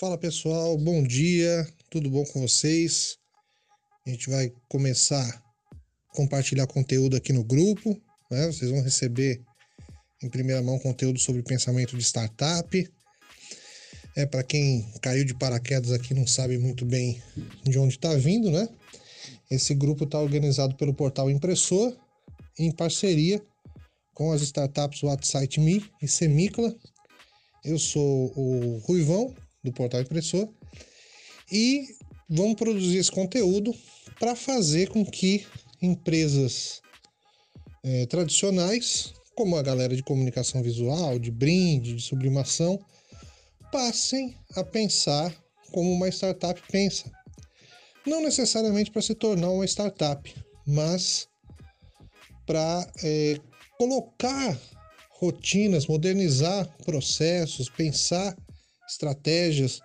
Fala pessoal, bom dia, tudo bom com vocês? A gente vai começar a compartilhar conteúdo aqui no grupo, né? Vocês vão receber em primeira mão conteúdo sobre pensamento de startup. É para quem caiu de paraquedas aqui não sabe muito bem de onde está vindo, né? Esse grupo está organizado pelo portal Impressor em parceria com as startups WhatsApp Me e Semicla. Eu sou o Ruivão, do portal Impressor, e vamos produzir esse conteúdo para fazer com que empresas é, tradicionais, como a galera de comunicação visual, de brinde, de sublimação, passem a pensar como uma startup pensa. Não necessariamente para se tornar uma startup, mas para é, colocar rotinas, modernizar processos, pensar estratégias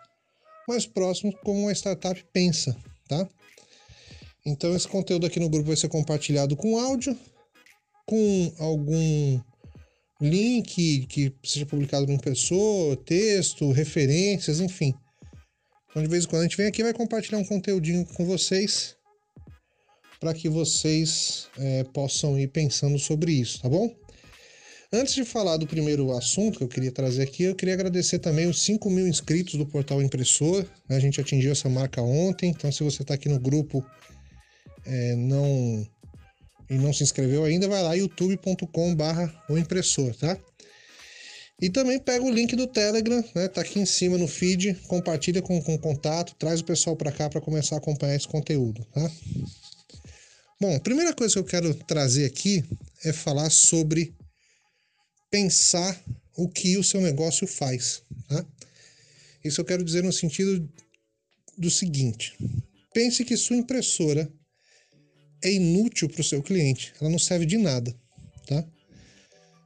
mais próximos como uma startup pensa, tá? Então esse conteúdo aqui no grupo vai ser compartilhado com áudio, com algum link que seja publicado no impressor, texto, referências, enfim. Então de vez em quando a gente vem aqui e vai compartilhar um conteúdinho com vocês para que vocês é, possam ir pensando sobre isso, tá bom? Antes de falar do primeiro assunto que eu queria trazer aqui, eu queria agradecer também os 5 mil inscritos do portal Impressor. A gente atingiu essa marca ontem, então se você está aqui no grupo é, não e não se inscreveu ainda, vai lá youtube.com/barra o impressor, tá? E também pega o link do Telegram, né? Tá aqui em cima no feed, compartilha com, com contato, traz o pessoal para cá para começar a acompanhar esse conteúdo, tá? Bom, primeira coisa que eu quero trazer aqui é falar sobre pensar o que o seu negócio faz. Tá? Isso eu quero dizer no sentido do seguinte: pense que sua impressora é inútil para o seu cliente, ela não serve de nada. Tá?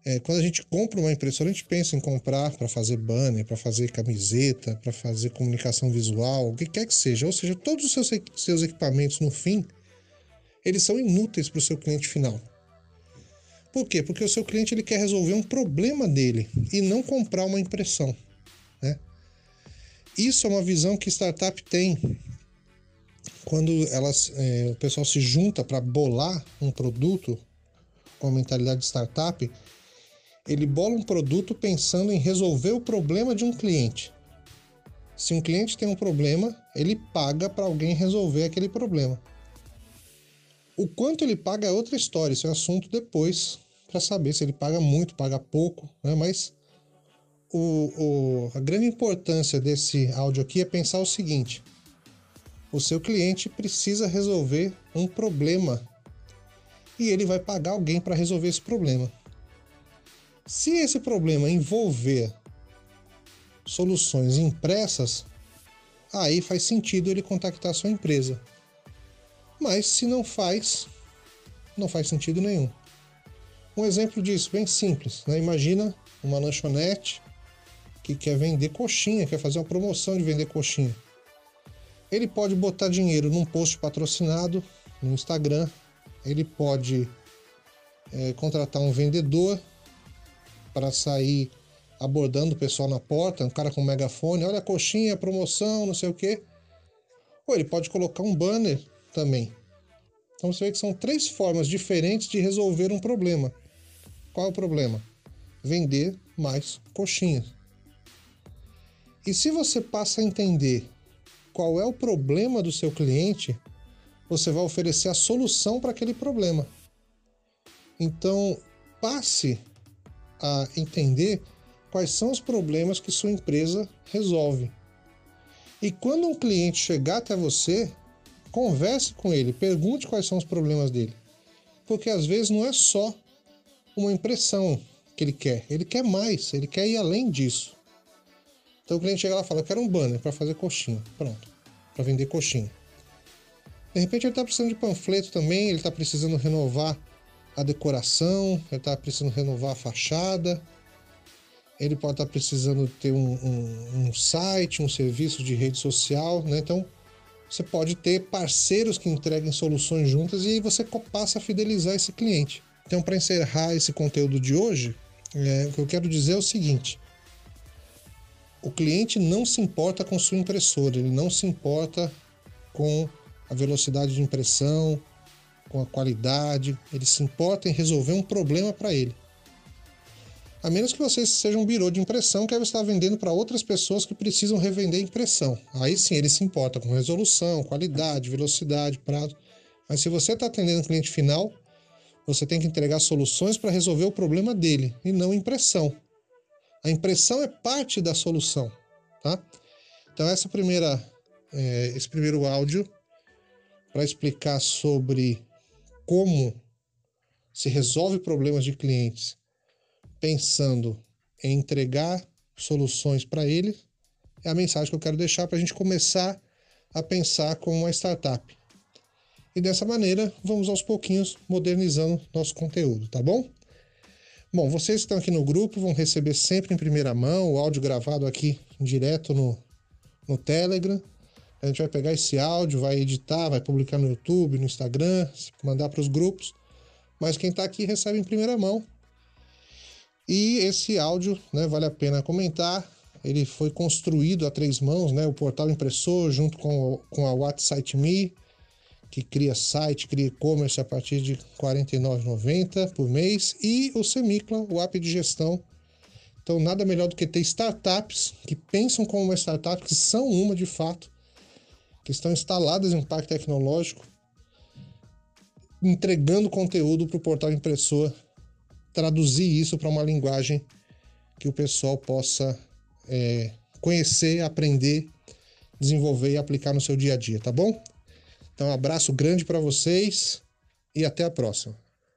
É, quando a gente compra uma impressora, a gente pensa em comprar para fazer banner, para fazer camiseta, para fazer comunicação visual, o que quer que seja. Ou seja, todos os seus, seus equipamentos, no fim, eles são inúteis para o seu cliente final. Por quê? Porque o seu cliente ele quer resolver um problema dele e não comprar uma impressão. Né? Isso é uma visão que startup tem quando elas, é, o pessoal se junta para bolar um produto com a mentalidade de startup, ele bola um produto pensando em resolver o problema de um cliente. Se um cliente tem um problema, ele paga para alguém resolver aquele problema. O quanto ele paga é outra história, isso é assunto depois para saber se ele paga muito, paga pouco, né? Mas o, o, a grande importância desse áudio aqui é pensar o seguinte: o seu cliente precisa resolver um problema e ele vai pagar alguém para resolver esse problema. Se esse problema envolver soluções impressas, aí faz sentido ele contactar a sua empresa. Mas se não faz, não faz sentido nenhum. Um exemplo disso, bem simples. Né? Imagina uma lanchonete que quer vender coxinha, quer fazer uma promoção de vender coxinha. Ele pode botar dinheiro num post patrocinado no Instagram, ele pode é, contratar um vendedor para sair abordando o pessoal na porta, um cara com um megafone, olha a coxinha, promoção, não sei o quê. Ou ele pode colocar um banner também. Então você vê que são três formas diferentes de resolver um problema. Qual é o problema? Vender mais coxinhas. E se você passa a entender qual é o problema do seu cliente, você vai oferecer a solução para aquele problema. Então, passe a entender quais são os problemas que sua empresa resolve. E quando um cliente chegar até você, converse com ele, pergunte quais são os problemas dele. Porque às vezes não é só uma impressão que ele quer. Ele quer mais, ele quer ir além disso. Então o cliente chega lá e fala: Eu quero um banner para fazer coxinha. Pronto, para vender coxinha. De repente ele está precisando de panfleto também, ele está precisando renovar a decoração, ele está precisando renovar a fachada, ele pode estar tá precisando ter um, um, um, site, um serviço de rede social, né? Então você pode ter parceiros que entreguem soluções juntas e você passa a fidelizar esse cliente. Então, para encerrar esse conteúdo de hoje, é, o que eu quero dizer é o seguinte: o cliente não se importa com sua impressora, ele não se importa com a velocidade de impressão, com a qualidade, ele se importa em resolver um problema para ele. A menos que você seja um birô de impressão que você está vendendo para outras pessoas que precisam revender impressão. Aí sim ele se importa com resolução, qualidade, velocidade, prazo. Mas se você está atendendo o cliente final, você tem que entregar soluções para resolver o problema dele e não impressão. A impressão é parte da solução, tá? Então essa primeira, é, esse primeiro áudio para explicar sobre como se resolve problemas de clientes pensando em entregar soluções para ele é a mensagem que eu quero deixar para a gente começar a pensar como uma startup. E dessa maneira, vamos aos pouquinhos modernizando nosso conteúdo, tá bom? Bom, vocês que estão aqui no grupo vão receber sempre em primeira mão o áudio gravado aqui direto no, no Telegram. A gente vai pegar esse áudio, vai editar, vai publicar no YouTube, no Instagram, mandar para os grupos. Mas quem está aqui recebe em primeira mão. E esse áudio, né, vale a pena comentar. Ele foi construído a três mãos, né? O portal impressor junto com, com a WhatsApp Me que cria site, cria e-commerce a partir de R$ 49,90 por mês, e o Semicla, o app de gestão. Então, nada melhor do que ter startups que pensam como uma startup, que são uma de fato, que estão instaladas em um parque tecnológico, entregando conteúdo para o portal impressor, traduzir isso para uma linguagem que o pessoal possa é, conhecer, aprender, desenvolver e aplicar no seu dia a dia, tá bom? Então, um abraço grande para vocês e até a próxima.